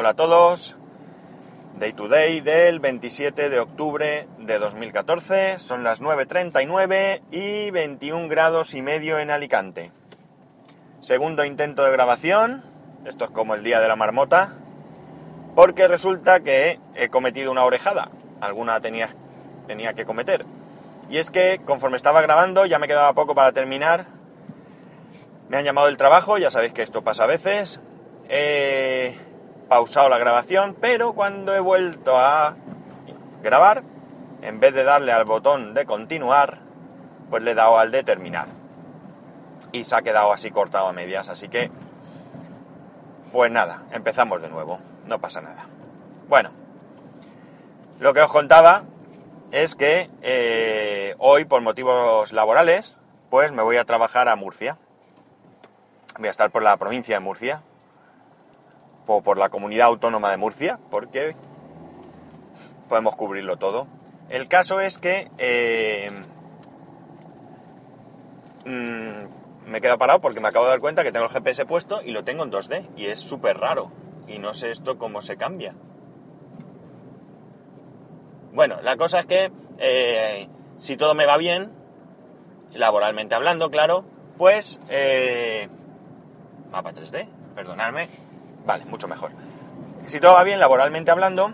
Hola a todos. Day to day del 27 de octubre de 2014. Son las 9.39 y 21 grados y medio en Alicante. Segundo intento de grabación. Esto es como el día de la marmota. Porque resulta que he cometido una orejada. Alguna tenía, tenía que cometer. Y es que conforme estaba grabando ya me quedaba poco para terminar. Me han llamado del trabajo, ya sabéis que esto pasa a veces. He pausado la grabación, pero cuando he vuelto a grabar, en vez de darle al botón de continuar, pues le he dado al de terminar. Y se ha quedado así cortado a medias, así que... Pues nada, empezamos de nuevo, no pasa nada. Bueno, lo que os contaba es que eh, hoy, por motivos laborales, pues me voy a trabajar a Murcia. Voy a estar por la provincia de Murcia, o por la comunidad autónoma de Murcia, porque podemos cubrirlo todo. El caso es que eh, mm, me he quedado parado porque me acabo de dar cuenta que tengo el GPS puesto y lo tengo en 2D y es súper raro. Y no sé esto cómo se cambia. Bueno, la cosa es que eh, si todo me va bien, laboralmente hablando, claro, pues... Eh, mapa 3D, perdonadme. Vale, mucho mejor. Si todo va bien laboralmente hablando,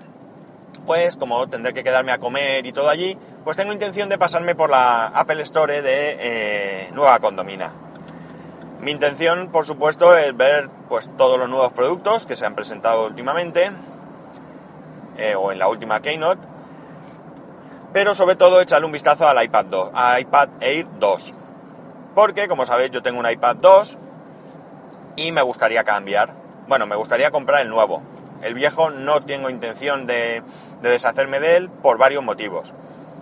pues como tendré que quedarme a comer y todo allí, pues tengo intención de pasarme por la Apple Store de eh, Nueva Condomina. Mi intención, por supuesto, es ver pues todos los nuevos productos que se han presentado últimamente o en la última Keynote pero sobre todo echarle un vistazo al iPad 2, a iPad Air 2. Porque, como sabéis, yo tengo un iPad 2 y me gustaría cambiar. Bueno, me gustaría comprar el nuevo. El viejo no tengo intención de, de deshacerme de él por varios motivos.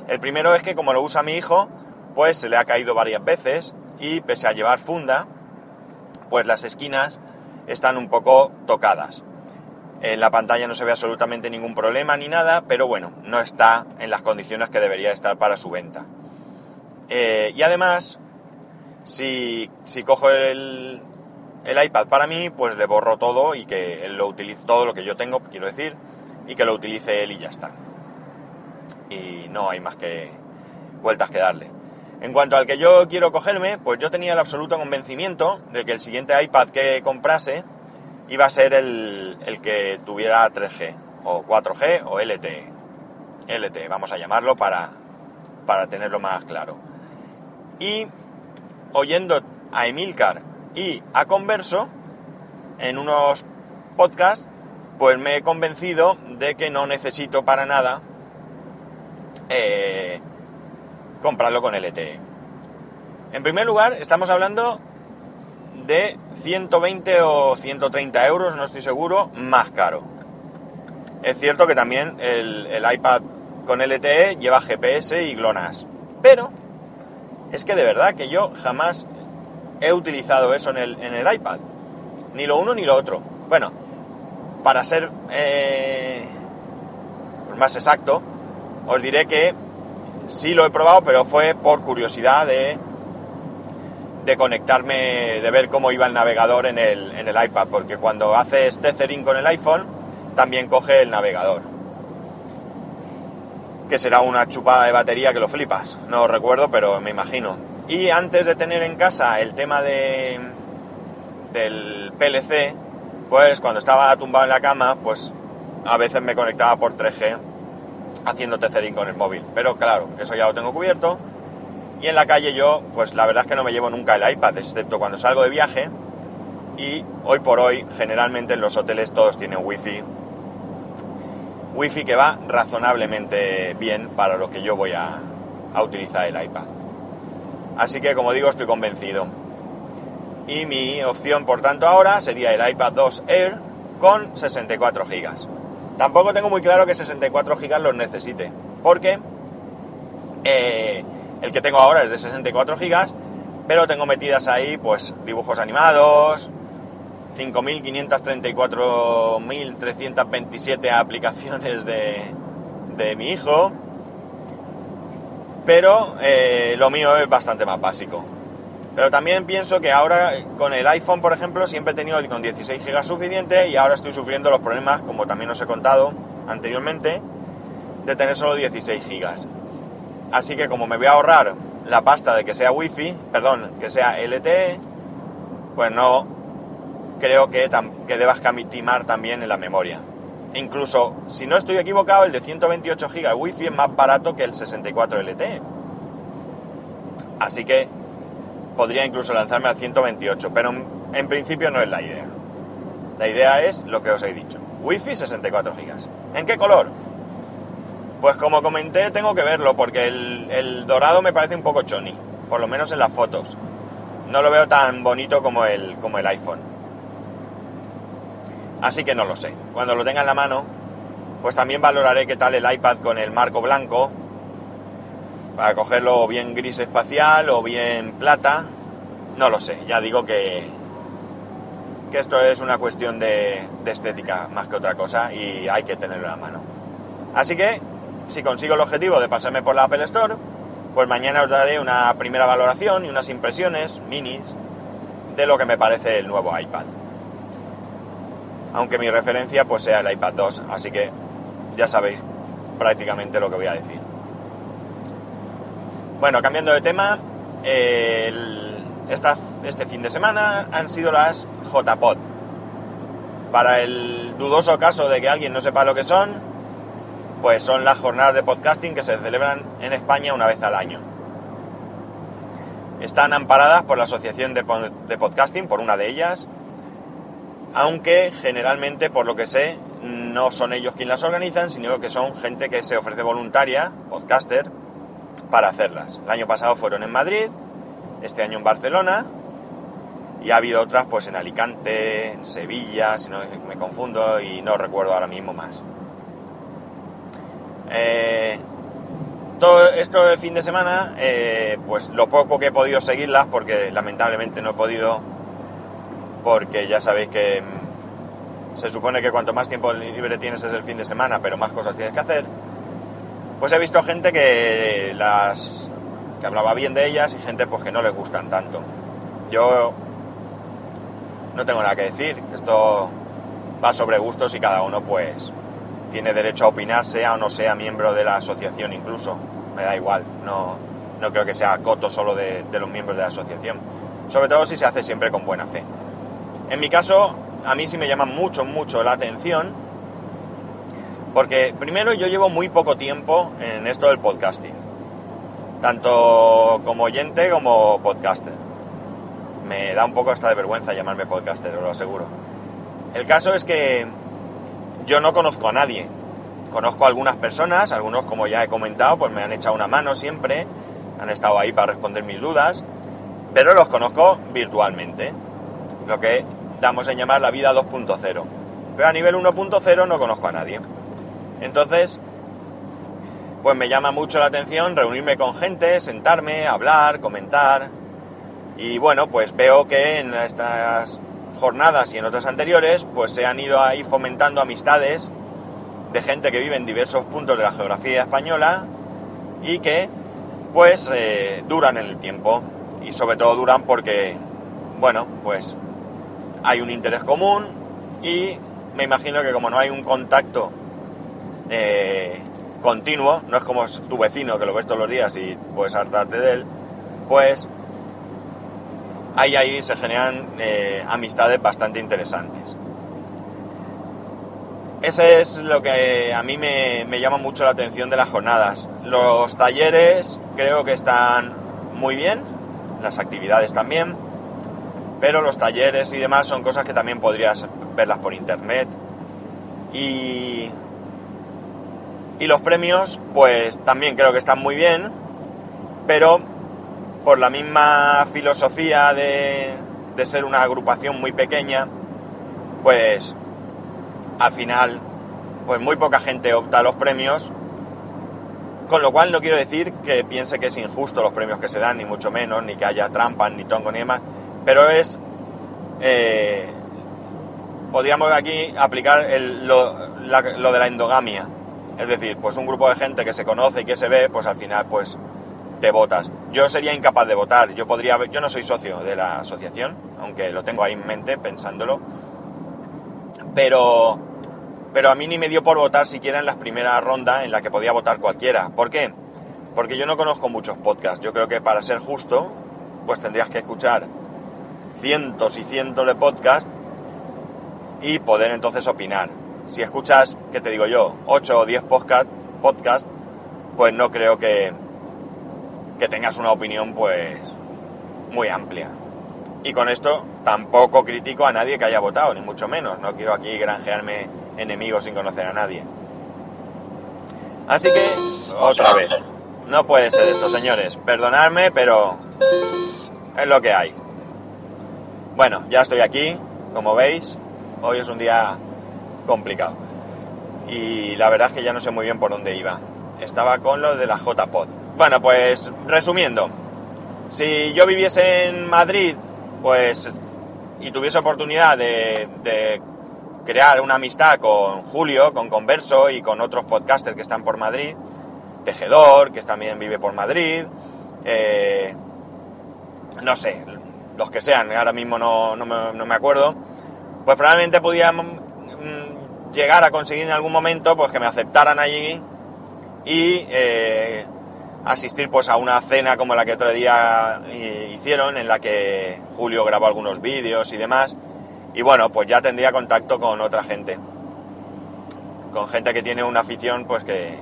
El primero es que como lo usa mi hijo, pues se le ha caído varias veces y pese a llevar funda, pues las esquinas están un poco tocadas. En la pantalla no se ve absolutamente ningún problema ni nada, pero bueno, no está en las condiciones que debería estar para su venta. Eh, y además, si, si cojo el, el, iPad para mí, pues le borro todo y que él lo utilice, todo lo que yo tengo, quiero decir, y que lo utilice él y ya está. Y no hay más que vueltas que darle. En cuanto al que yo quiero cogerme, pues yo tenía el absoluto convencimiento de que el siguiente iPad que comprase iba a ser el, que tuviera 3G, o 4G, o LTE. LTE, vamos a llamarlo para, para tenerlo más claro. Y oyendo a Emilcar y a Converso en unos podcasts, pues me he convencido de que no necesito para nada eh, comprarlo con LTE. En primer lugar, estamos hablando de 120 o 130 euros, no estoy seguro, más caro. Es cierto que también el, iPad con LTE lleva GPS y GLONASS, pero es que de verdad que yo jamás he utilizado eso en el, en el iPad, ni lo uno ni lo otro. Bueno, para ser eh, más exacto, os diré que sí lo he probado, pero fue por curiosidad de de conectarme, de ver cómo iba el navegador en el, en el iPad, porque cuando haces tethering con el iPhone, también coge el navegador. Que será una chupada de batería que lo flipas. No recuerdo, pero me imagino. Y antes de tener en casa el tema de del PLC, pues cuando estaba tumbado en la cama, pues a veces me conectaba por 3G haciendo tethering con el móvil. Pero claro, eso ya lo tengo cubierto y en la calle yo, pues la verdad es que no me llevo nunca el iPad, excepto cuando salgo de viaje. Y hoy por hoy, generalmente en los hoteles todos tienen wifi. Wifi que va razonablemente bien para lo que yo voy a, a utilizar el iPad. Así que como digo, estoy convencido. Y mi opción, por tanto, ahora sería el iPad 2 Air con 64 GB. Tampoco tengo muy claro que 64 GB los necesite, porque eh, el que tengo ahora es de 64 GB, pero tengo metidas ahí pues dibujos animados, 5.534.327 aplicaciones de, de mi hijo, pero eh, lo mío es bastante más básico. Pero también pienso que ahora con el iPhone, por ejemplo, siempre he tenido con 16 GB suficiente y ahora estoy sufriendo los problemas, como también os he contado anteriormente, de tener solo 16 GB. Así que como me voy a ahorrar la pasta de que sea Wi-Fi, perdón, que sea LTE, pues no creo que, que debas camitimar también en la memoria. Incluso, si no estoy equivocado, el de 128 GB Wi-Fi es más barato que el 64 LTE. Así que podría incluso lanzarme al 128, pero en principio no es la idea. La idea es lo que os he dicho. Wi-Fi 64 GB. ¿En qué color? Pues como comenté, tengo que verlo porque el, dorado me parece un poco choni, por lo menos en las fotos. No lo veo tan bonito como el, como el iPhone. Así que no lo sé. Cuando lo tenga en la mano, pues también valoraré qué tal el iPad con el marco blanco, para cogerlo bien gris espacial o bien plata. No lo sé, ya digo que, que esto es una cuestión de, de estética más que otra cosa y hay que tenerlo en la mano. Así que si consigo el objetivo de pasarme por la Apple Store, pues mañana os daré una primera valoración y unas impresiones minis de lo que me parece el nuevo iPad. Aunque mi referencia pues sea el iPad 2, así que ya sabéis prácticamente lo que voy a decir. Bueno, cambiando de tema, este fin de semana han sido las JPod. Para el dudoso caso de que alguien no sepa lo que son, pues son las jornadas de podcasting que se celebran en España una vez al año. Están amparadas por la Asociación de, Podcasting, por una de ellas, aunque generalmente, por lo que sé, no son ellos quienes las organizan, sino que son gente que se ofrece voluntaria, podcaster, para hacerlas. El año pasado fueron en Madrid, este año en Barcelona, y ha habido otras pues en Alicante, en Sevilla, si no me confundo y no recuerdo ahora mismo más. Eh, todo esto de fin de semana, eh, pues lo poco que he podido seguirlas, porque lamentablemente no he podido, porque ya sabéis que mm, se supone que cuanto más tiempo libre tienes es el fin de semana, pero más cosas tienes que hacer. Pues he visto gente que las que hablaba bien de ellas y gente pues que no les gustan tanto. Yo no tengo nada que decir, esto va sobre gustos y cada uno pues tiene derecho a opinar, sea o no sea miembro de la asociación incluso. Me da igual, no, no creo que sea coto solo de, los miembros de la asociación. Sobre todo si se hace siempre con buena fe. En mi caso, a mí sí me llama mucho, mucho la atención, porque primero yo llevo muy poco tiempo en esto del podcasting, tanto como oyente como podcaster. Me da un poco hasta de vergüenza llamarme podcaster, os lo aseguro. El caso es que yo no conozco a nadie. Conozco a algunas personas, algunos como ya he comentado, pues me han echado una mano siempre, han estado ahí para responder mis dudas, pero los conozco virtualmente, lo que damos en llamar la vida 2.0. Pero a nivel 1.0 no conozco a nadie. Entonces, pues me llama mucho la atención reunirme con gente, sentarme, hablar, comentar. Y bueno, pues veo que en estas jornadas y en otras anteriores, pues se han ido ahí fomentando amistades de gente que vive en diversos puntos de la geografía española y que pues eh, duran en el tiempo y sobre todo duran porque bueno pues hay un interés común y me imagino que como no hay un contacto eh, continuo no es como tu vecino que lo ves todos los días y puedes hartarte de él pues ahí, ahí se generan eh, amistades bastante interesantes. Ese es lo que a mí me, llama mucho la atención de las jornadas. Los talleres creo que están muy bien, las actividades también, pero los talleres y demás son cosas que también podrías verlas por internet. Y, y los premios, pues también creo que están muy bien, pero por la misma filosofía de, ser una agrupación muy pequeña, pues al final, pues muy poca gente opta a los premios, con lo cual no quiero decir que piense que es injusto los premios que se dan, ni mucho menos, ni que haya trampas, ni tongo, ni demás, pero es... Eh, podríamos aquí aplicar lo, lo de la endogamia. Es decir, pues un grupo de gente que se conoce y que se ve, pues al final pues te votas. Yo sería incapaz de votar, yo podría, yo no soy socio de la asociación, aunque lo tengo ahí en mente pensándolo, pero, pero a mí ni me dio por votar siquiera en la primera ronda en la que podía votar cualquiera. ¿Por qué? Porque yo no conozco muchos podcasts. Yo creo que para ser justo, pues tendrías que escuchar cientos y cientos de podcasts y poder entonces opinar. Si escuchas, ¿qué te digo yo? 8 o 10 podcast, podcasts, pues no creo que, que tengas una opinión pues muy amplia. Y con esto tampoco critico a nadie que haya votado, ni mucho menos. No quiero aquí granjearme enemigos sin conocer a nadie. Así que, otra vez, no puede ser esto, señores. Perdonadme, pero es lo que hay. Bueno, ya estoy aquí, como veis. Hoy es un día complicado. Y la verdad es que ya no sé muy bien por dónde iba. Estaba con lo de la JPod. Bueno, pues resumiendo. Si yo viviese en Madrid, pues, y tuviese oportunidad de, crear una amistad con Julio, con Converso y con otros podcasters que están por Madrid, Tejedor, que también vive por Madrid, eh, no sé, los que sean, ahora mismo no, me, acuerdo, pues probablemente podíamos mm, llegar a conseguir en algún momento pues que me aceptaran allí y eh, asistir pues a una cena como la que otro día eh, hicieron, en la que Julio grabó algunos vídeos y demás, y bueno, pues ya tendría contacto con otra gente, con gente que tiene una afición pues que,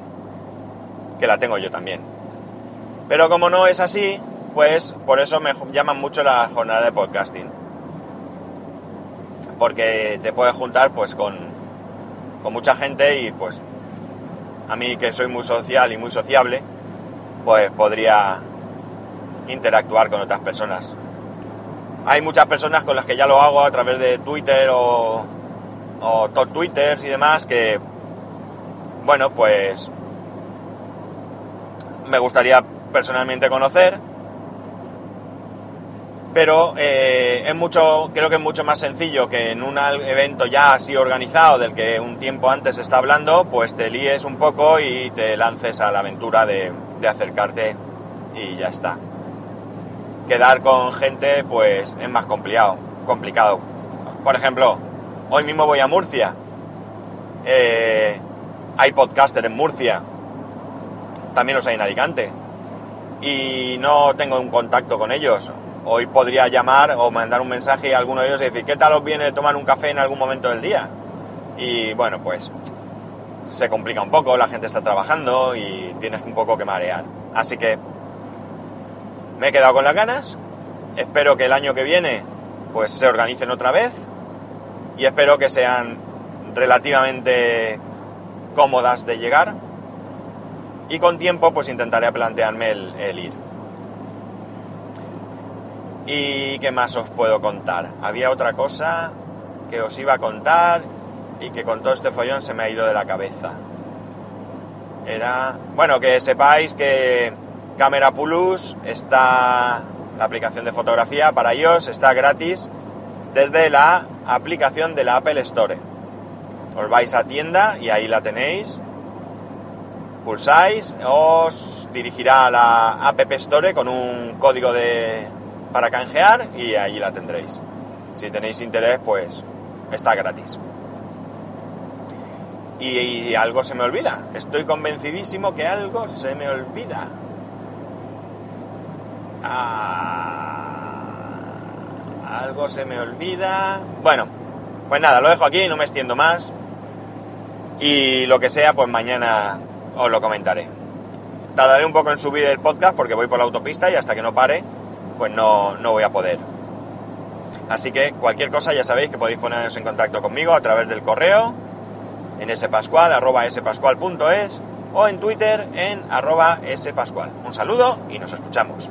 que la tengo yo también. Pero como no es así, pues por eso me llaman mucho la jornada de podcasting. Porque te puedes juntar pues con, con mucha gente y pues a mí que soy muy social y muy sociable, pues podría interactuar con otras personas. Hay muchas personas con las que ya lo hago a través de Twitter o, o top Twitters y demás que, bueno, pues me gustaría personalmente conocer. Pero eh, es mucho, creo que es mucho más sencillo que en un evento ya así organizado del que un tiempo antes se está hablando, pues te líes un poco y te lances a la aventura de, acercarte y ya está. Quedar con gente, pues es más complicado. complicado. Por ejemplo, hoy mismo voy a Murcia. Eh, hay podcaster en Murcia también los hay en Alicante. Y no tengo un contacto con ellos. Hoy podría llamar o mandar un mensaje a alguno de ellos y decir, ¿qué tal os viene tomar un café en algún momento del día? Y bueno, pues se complica un poco, la gente está trabajando y tienes un poco que marear. Así que me he quedado con las ganas. Espero que el año que viene pues se organicen otra vez y espero que sean relativamente cómodas de llegar y con tiempo pues intentaré plantearme el, ir. ¿Y qué más os puedo contar? Había otra cosa que os iba a contar y que con todo este follón se me ha ido de la cabeza. Era, bueno, que sepáis que Camera Plus está, la aplicación de fotografía para iOS está gratis desde la aplicación de la Apple Store. Os vais a tienda y ahí la tenéis pulsáis, os dirigirá a la App Store con un código de, para canjear y allí la tendréis. Si tenéis interés, pues está gratis. Y, algo se me olvida. Estoy convencidísimo que algo se me olvida. Ah, algo se me olvida. Bueno, pues nada, lo dejo aquí, no me extiendo más. Y lo que sea, pues mañana os lo comentaré. Tardaré un poco en subir el podcast porque voy por la autopista y hasta que no pare, pues no, no voy a poder. Así que cualquier cosa ya sabéis que podéis poneros en contacto conmigo a través del correo en spascual, arroba spascual.es o en Twitter en arroba spascual. Un saludo y nos escuchamos.